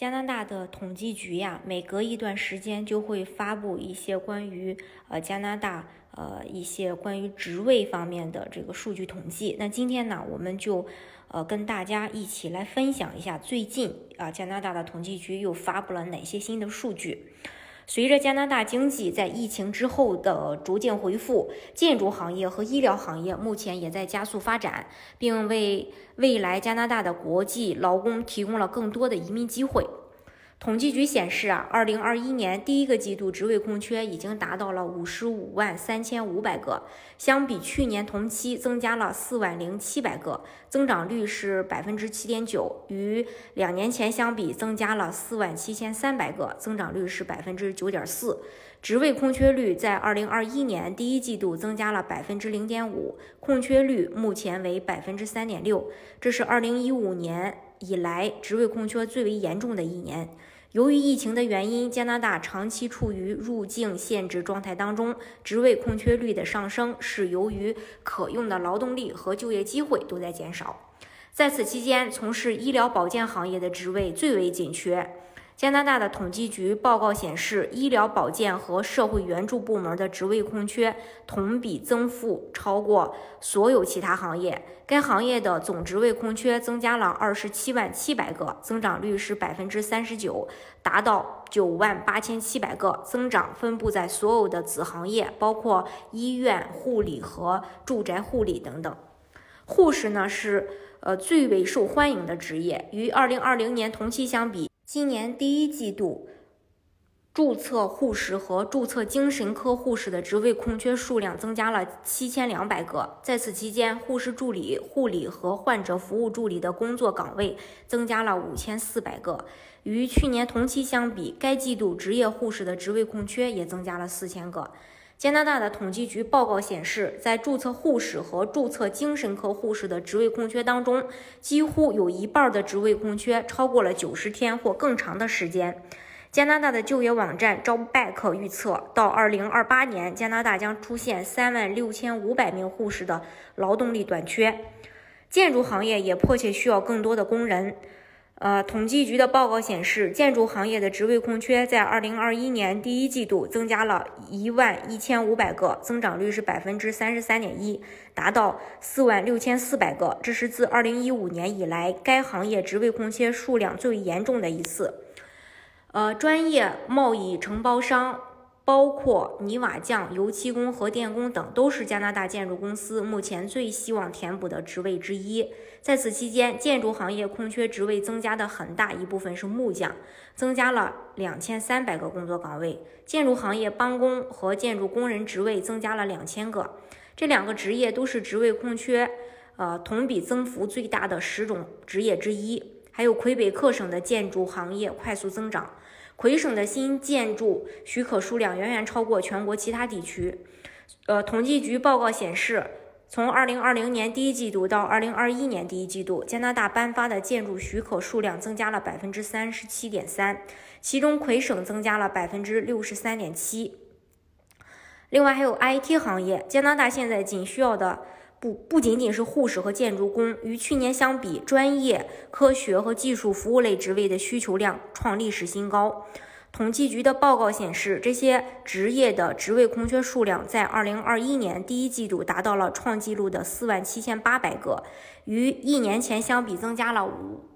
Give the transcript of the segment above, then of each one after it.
加拿大的统计局呀，每隔一段时间就会发布一些关于呃加拿大呃一些关于职位方面的这个数据统计。那今天呢，我们就呃跟大家一起来分享一下最近啊加拿大的统计局又发布了哪些新的数据。随着加拿大经济在疫情之后的逐渐恢复，建筑行业和医疗行业目前也在加速发展，并为未来加拿大的国际劳工提供了更多的移民机会。统计局显示啊，二零二一年第一个季度职位空缺已经达到了五十五万三千五百个，相比去年同期增加了四万零七百个，增长率是百分之七点九，与两年前相比增加了四万七千三百个，增长率是百分之九点四。职位空缺率在二零二一年第一季度增加了百分之零点五，空缺率目前为百分之三点六，这是二零一五年以来职位空缺最为严重的一年。由于疫情的原因，加拿大长期处于入境限制状态当中，职位空缺率的上升是由于可用的劳动力和就业机会都在减少。在此期间，从事医疗保健行业的职位最为紧缺。加拿大的统计局报告显示，医疗保健和社会援助部门的职位空缺同比增幅超过所有其他行业。该行业的总职位空缺增加了二十七万七百个，增长率是百分之三十九，达到九万八千七百个。增长分布在所有的子行业，包括医院护理和住宅护理等等。护士呢是呃最为受欢迎的职业，与二零二零年同期相比。今年第一季度，注册护士和注册精神科护士的职位空缺数量增加了七千两百个。在此期间，护士助理、护理和患者服务助理的工作岗位增加了五千四百个。与去年同期相比，该季度职业护士的职位空缺也增加了四千个。加拿大的统计局报告显示，在注册护士和注册精神科护士的职位空缺当中，几乎有一半的职位空缺超过了九十天或更长的时间。加拿大的就业网站 Jobback 预测，到二零二八年，加拿大将出现三万六千五百名护士的劳动力短缺。建筑行业也迫切需要更多的工人。呃，统计局的报告显示，建筑行业的职位空缺在二零二一年第一季度增加了一万一千五百个，增长率是百分之三十三点一，达到四万六千四百个，这是自二零一五年以来该行业职位空缺数量最为严重的一次。呃，专业贸易承包商。包括泥瓦匠、油漆工和电工等，都是加拿大建筑公司目前最希望填补的职位之一。在此期间，建筑行业空缺职位增加的很大一部分是木匠，增加了两千三百个工作岗位；建筑行业帮工和建筑工人职位增加了两千个。这两个职业都是职位空缺呃同比增幅最大的十种职业之一。还有魁北克省的建筑行业快速增长。魁省的新建筑许可数量远远超过全国其他地区。呃，统计局报告显示，从2020年第一季度到2021年第一季度，加拿大颁发的建筑许可数量增加了百分之三十七点三，其中魁省增加了百分之六十三点七。另外还有 IT 行业，加拿大现在仅需要的。不不仅仅是护士和建筑工，与去年相比，专业科学和技术服务类职位的需求量创历史新高。统计局的报告显示，这些职业的职位空缺数量在2021年第一季度达到了创纪录的4万7800个，与一年前相比增加了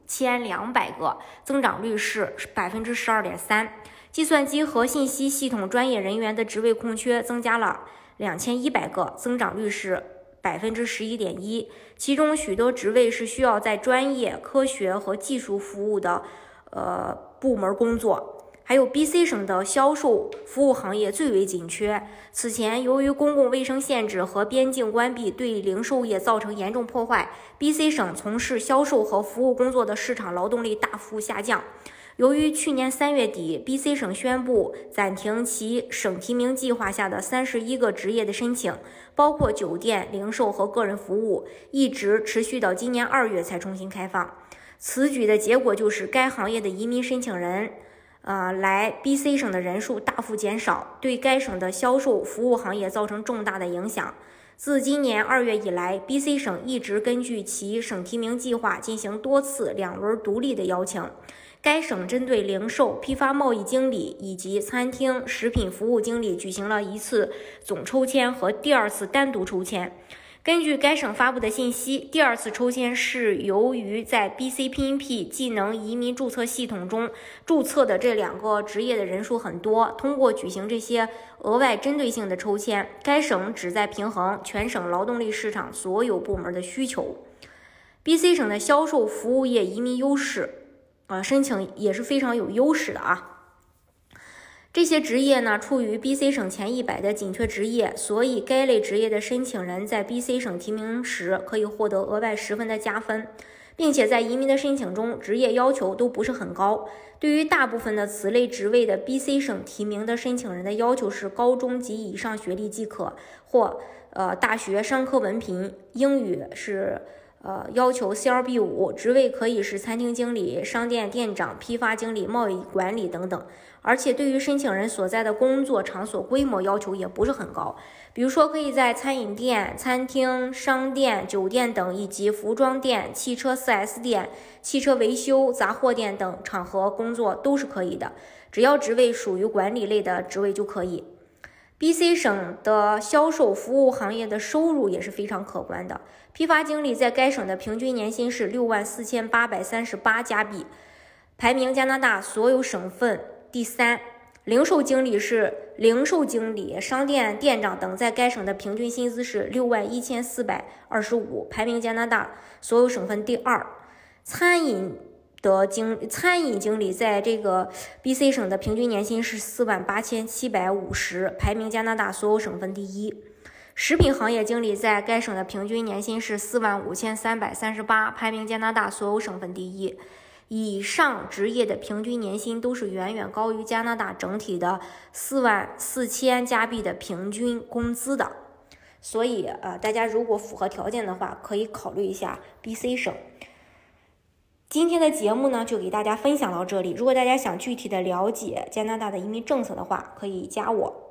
5200个，增长率是百分之十二点三。计算机和信息系统专业人员的职位空缺增加了2100个，增长率是。百分之十一点一，其中许多职位是需要在专业、科学和技术服务的呃部门工作。还有 B.C 省的销售服务行业最为紧缺。此前，由于公共卫生限制和边境关闭对零售业造成严重破坏，B.C 省从事销售和服务工作的市场劳动力大幅下降。由于去年三月底，B.C 省宣布暂停其省提名计划下的三十一个职业的申请，包括酒店、零售和个人服务，一直持续到今年二月才重新开放。此举的结果就是该行业的移民申请人，呃，来 B.C 省的人数大幅减少，对该省的销售服务行业造成重大的影响。自今年二月以来，B.C 省一直根据其省提名计划进行多次两轮独立的邀请。该省针对零售、批发贸易经理以及餐厅、食品服务经理举行了一次总抽签和第二次单独抽签。根据该省发布的信息，第二次抽签是由于在 BCPNP 技能移民注册系统中注册的这两个职业的人数很多，通过举行这些额外针对性的抽签，该省旨在平衡全省劳动力市场所有部门的需求。BC 省的销售服务业移民优势，啊，申请也是非常有优势的啊。这些职业呢，处于 BC 省前一百的紧缺职业，所以该类职业的申请人在 BC 省提名时可以获得额外十分的加分，并且在移民的申请中，职业要求都不是很高。对于大部分的此类职位的 BC 省提名的申请人的要求是高中及以上学历即可，或呃大学商科文凭，英语是。呃，要求 CLB 五职位可以是餐厅经理、商店店长、批发经理、贸易管理等等。而且对于申请人所在的工作场所规模要求也不是很高，比如说可以在餐饮店、餐厅、商店、酒店等，以及服装店、汽车 4S 店、汽车维修、杂货店等场合工作都是可以的，只要职位属于管理类的职位就可以。B.C 省的销售服务行业的收入也是非常可观的。批发经理在该省的平均年薪是六万四千八百三十八加币，排名加拿大所有省份第三。零售经理是零售经理、商店店长等，在该省的平均薪资是六万一千四百二十五，排名加拿大所有省份第二。餐饮的经餐饮经理在这个 B.C 省的平均年薪是四万八千七百五十，排名加拿大所有省份第一。食品行业经理在该省的平均年薪是四万五千三百三十八，排名加拿大所有省份第一。以上职业的平均年薪都是远远高于加拿大整体的四万四千加币的平均工资的。所以，呃，大家如果符合条件的话，可以考虑一下 B.C 省。今天的节目呢，就给大家分享到这里。如果大家想具体的了解加拿大的移民政策的话，可以加我。